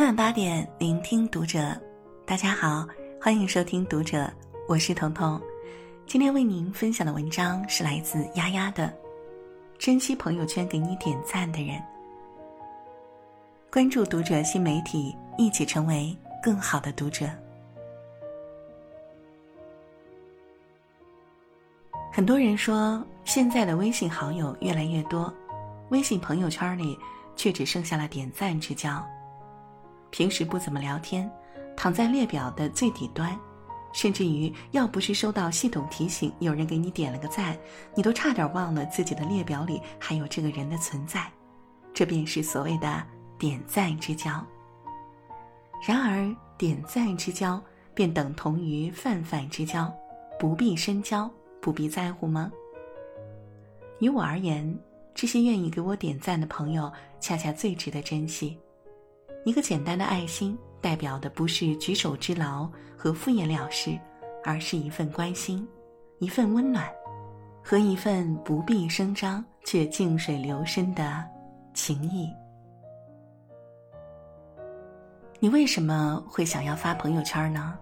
每晚八点，聆听读者。大家好，欢迎收听读者，我是彤彤。今天为您分享的文章是来自丫丫的《珍惜朋友圈给你点赞的人》。关注读者新媒体，一起成为更好的读者。很多人说，现在的微信好友越来越多，微信朋友圈里却只剩下了点赞之交。平时不怎么聊天，躺在列表的最底端，甚至于要不是收到系统提醒有人给你点了个赞，你都差点忘了自己的列表里还有这个人的存在。这便是所谓的点赞之交。然而，点赞之交便等同于泛泛之交，不必深交。不必在乎吗？于我而言，这些愿意给我点赞的朋友，恰恰最值得珍惜。一个简单的爱心，代表的不是举手之劳和敷衍了事，而是一份关心，一份温暖，和一份不必声张却静水流深的情谊。你为什么会想要发朋友圈呢？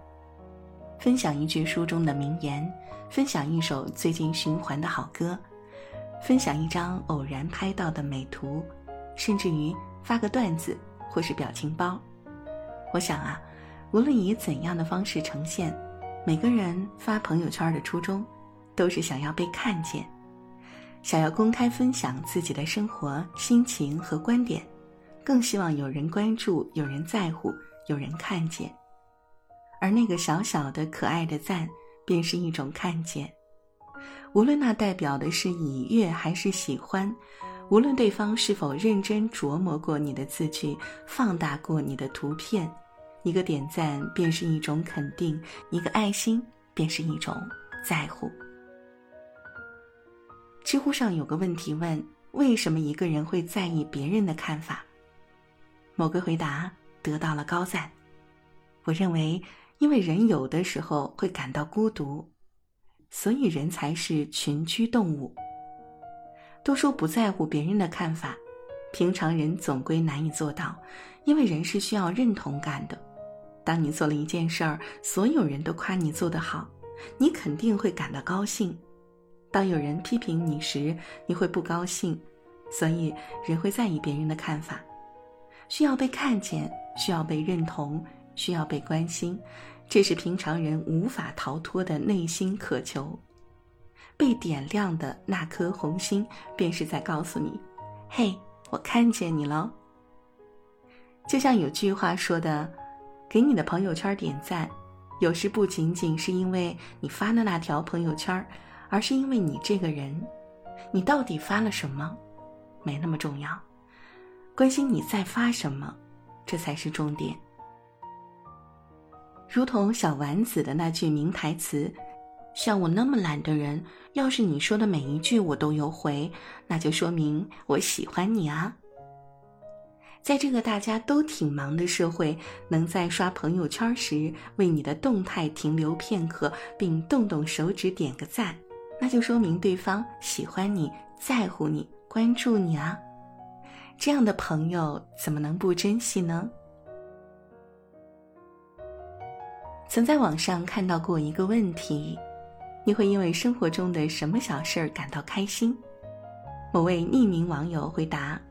分享一句书中的名言，分享一首最近循环的好歌，分享一张偶然拍到的美图，甚至于发个段子或是表情包。我想啊，无论以怎样的方式呈现，每个人发朋友圈的初衷，都是想要被看见，想要公开分享自己的生活、心情和观点，更希望有人关注、有人在乎、有人看见。而那个小小的可爱的赞，便是一种看见。无论那代表的是喜悦还是喜欢，无论对方是否认真琢磨过你的字句，放大过你的图片，一个点赞便是一种肯定，一个爱心便是一种在乎。知乎上有个问题问：为什么一个人会在意别人的看法？某个回答得到了高赞。我认为。因为人有的时候会感到孤独，所以人才是群居动物。都说不在乎别人的看法，平常人总归难以做到，因为人是需要认同感的。当你做了一件事儿，所有人都夸你做得好，你肯定会感到高兴；当有人批评你时，你会不高兴。所以人会在意别人的看法，需要被看见，需要被认同。需要被关心，这是平常人无法逃脱的内心渴求。被点亮的那颗红心，便是在告诉你：“嘿，我看见你了。”就像有句话说的：“给你的朋友圈点赞，有时不仅仅是因为你发的那条朋友圈，而是因为你这个人。你到底发了什么，没那么重要，关心你在发什么，这才是重点。”如同小丸子的那句名台词：“像我那么懒的人，要是你说的每一句我都有回，那就说明我喜欢你啊。”在这个大家都挺忙的社会，能在刷朋友圈时为你的动态停留片刻，并动动手指点个赞，那就说明对方喜欢你、在乎你、关注你啊。这样的朋友怎么能不珍惜呢？曾在网上看到过一个问题：你会因为生活中的什么小事儿感到开心？某位匿名网友回答：“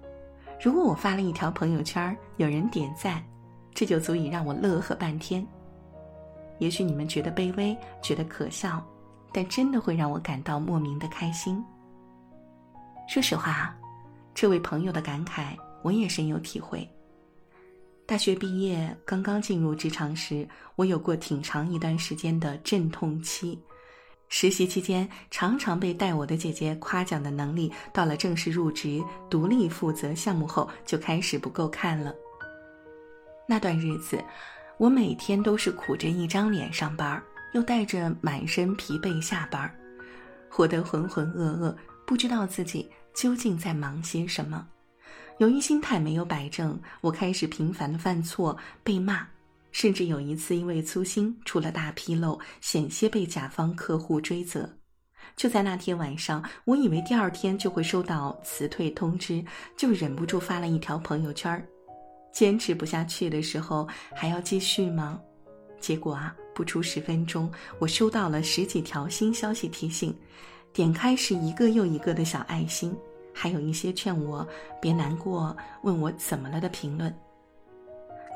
如果我发了一条朋友圈，有人点赞，这就足以让我乐呵半天。也许你们觉得卑微，觉得可笑，但真的会让我感到莫名的开心。”说实话，这位朋友的感慨我也深有体会。大学毕业，刚刚进入职场时，我有过挺长一段时间的阵痛期。实习期间，常常被带我的姐姐夸奖的能力，到了正式入职、独立负责项目后，就开始不够看了。那段日子，我每天都是苦着一张脸上班，又带着满身疲惫下班，活得浑浑噩噩，不知道自己究竟在忙些什么。由于心态没有摆正，我开始频繁的犯错、被骂，甚至有一次因为粗心出了大纰漏，险些被甲方客户追责。就在那天晚上，我以为第二天就会收到辞退通知，就忍不住发了一条朋友圈坚持不下去的时候，还要继续吗？结果啊，不出十分钟，我收到了十几条新消息提醒，点开是一个又一个的小爱心，还有一些劝我别难过、问我怎么了的评论。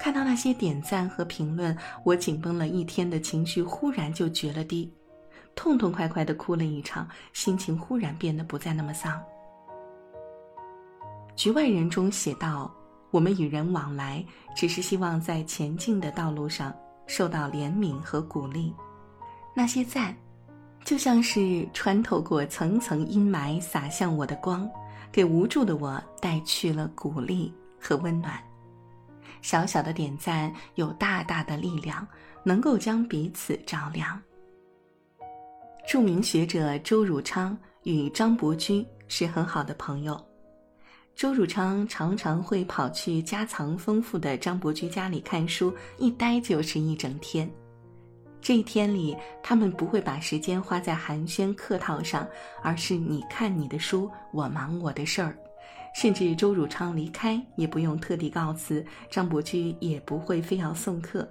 看到那些点赞和评论，我紧绷了一天的情绪忽然就决了堤，痛痛快快的哭了一场，心情忽然变得不再那么丧。局外人中写道：“我们与人往来，只是希望在前进的道路上。”受到怜悯和鼓励，那些赞，就像是穿透过层层阴霾洒向我的光，给无助的我带去了鼓励和温暖。小小的点赞有大大的力量，能够将彼此照亮。著名学者周汝昌与张伯驹是很好的朋友。周汝昌常常会跑去家藏丰富的张伯驹家里看书，一待就是一整天。这一天里，他们不会把时间花在寒暄客套上，而是你看你的书，我忙我的事儿。甚至周汝昌离开也不用特地告辞，张伯驹也不会非要送客。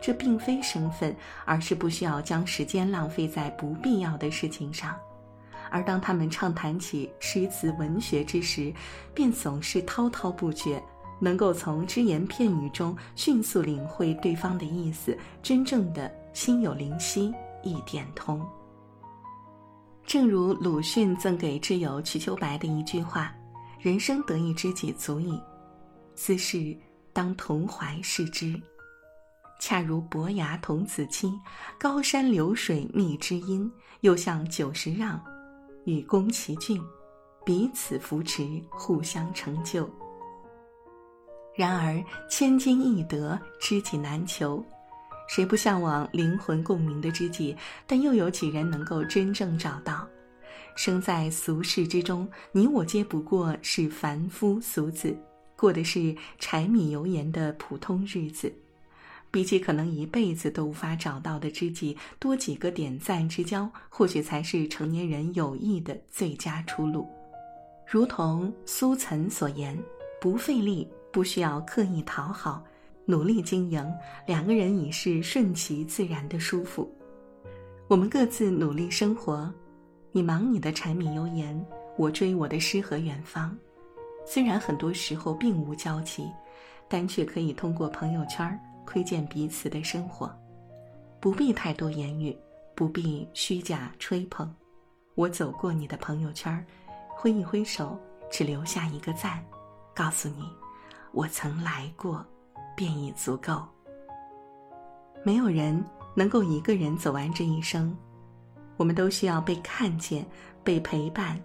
这并非生分，而是不需要将时间浪费在不必要的事情上。而当他们畅谈起诗词文学之时，便总是滔滔不绝，能够从只言片语中迅速领会对方的意思，真正的心有灵犀一点通。正如鲁迅赠给挚友瞿秋白的一句话：“人生得一知己足矣，斯事当同怀视之。”恰如伯牙童子期，高山流水觅知音，又向九十让。与宫崎骏，彼此扶持，互相成就。然而千金易得，知己难求。谁不向往灵魂共鸣的知己？但又有几人能够真正找到？生在俗世之中，你我皆不过是凡夫俗子，过的是柴米油盐的普通日子。比起可能一辈子都无法找到的知己，多几个点赞之交，或许才是成年人友谊的最佳出路。如同苏岑所言：“不费力，不需要刻意讨好，努力经营，两个人已是顺其自然的舒服。”我们各自努力生活，你忙你的柴米油盐，我追我的诗和远方。虽然很多时候并无交集，但却可以通过朋友圈儿。窥见彼此的生活，不必太多言语，不必虚假吹捧。我走过你的朋友圈，挥一挥手，只留下一个赞，告诉你，我曾来过，便已足够。没有人能够一个人走完这一生，我们都需要被看见、被陪伴、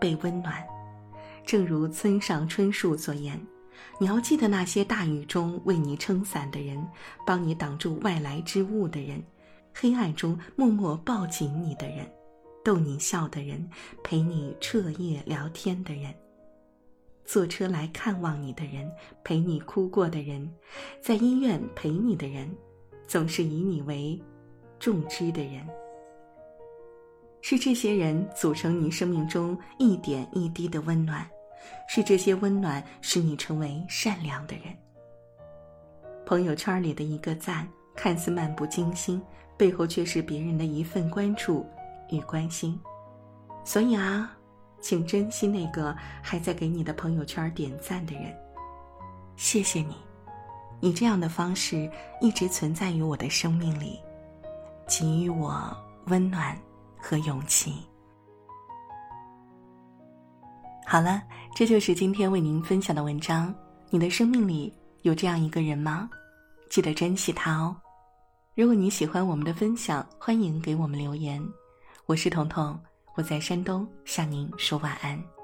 被温暖。正如村上春树所言。你要记得那些大雨中为你撑伞的人，帮你挡住外来之物的人，黑暗中默默抱紧你的人，逗你笑的人，陪你彻夜聊天的人，坐车来看望你的人，陪你哭过的人，在医院陪你的人，总是以你为重知的人。是这些人组成你生命中一点一滴的温暖。是这些温暖使你成为善良的人。朋友圈里的一个赞，看似漫不经心，背后却是别人的一份关注与关心。所以啊，请珍惜那个还在给你的朋友圈点赞的人。谢谢你，以这样的方式一直存在于我的生命里，给予我温暖和勇气。好了，这就是今天为您分享的文章。你的生命里有这样一个人吗？记得珍惜他哦。如果你喜欢我们的分享，欢迎给我们留言。我是彤彤，我在山东向您说晚安。